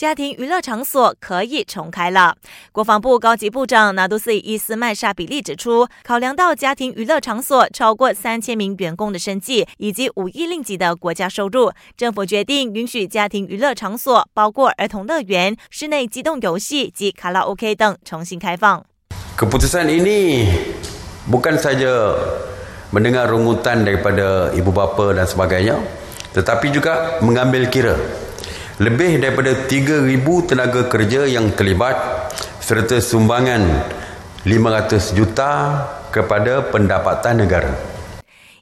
家庭娱乐场所可以重开了。国防部高级部长纳杜斯伊斯麦沙比利指出，考量到家庭娱乐场所超过三千名员工的生计以及五亿令吉的国家收入，政府决定允许家庭娱乐场所，包括儿童乐园、室内机动游戏及卡拉 OK 等重新开放。Keputusan ini bukan saja mendengar rungutan daripada ibu bapa dan sebagainya, tetapi juga mengambil kira lebih daripada 3,000 tenaga kerja yang terlibat serta sumbangan 500 juta kepada pendapatan negara.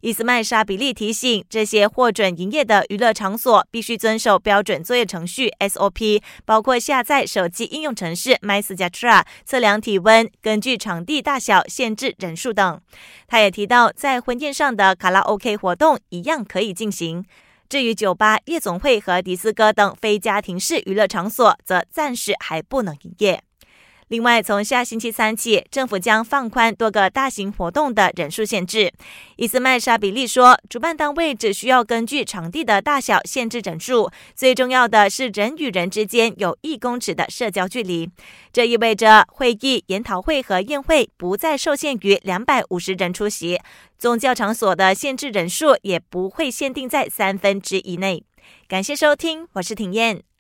伊斯麦沙比利提醒，这些获准营业的娱乐场所必须遵守标准作业程序 SOP，包括下载手机应用程式 MySejahtera、测量体温、根据场地大小限制人数等。他也提到，在婚宴上的卡拉 OK 活动一样可以进行。至于酒吧、夜总会和迪斯科等非家庭式娱乐场所，则暂时还不能营业。另外，从下星期三起，政府将放宽多个大型活动的人数限制。伊斯麦沙比利说，主办单位只需要根据场地的大小限制人数，最重要的是人与人之间有一公尺的社交距离。这意味着会议、研讨会和宴会不再受限于两百五十人出席，宗教场所的限制人数也不会限定在三分之一内。感谢收听，我是庭燕。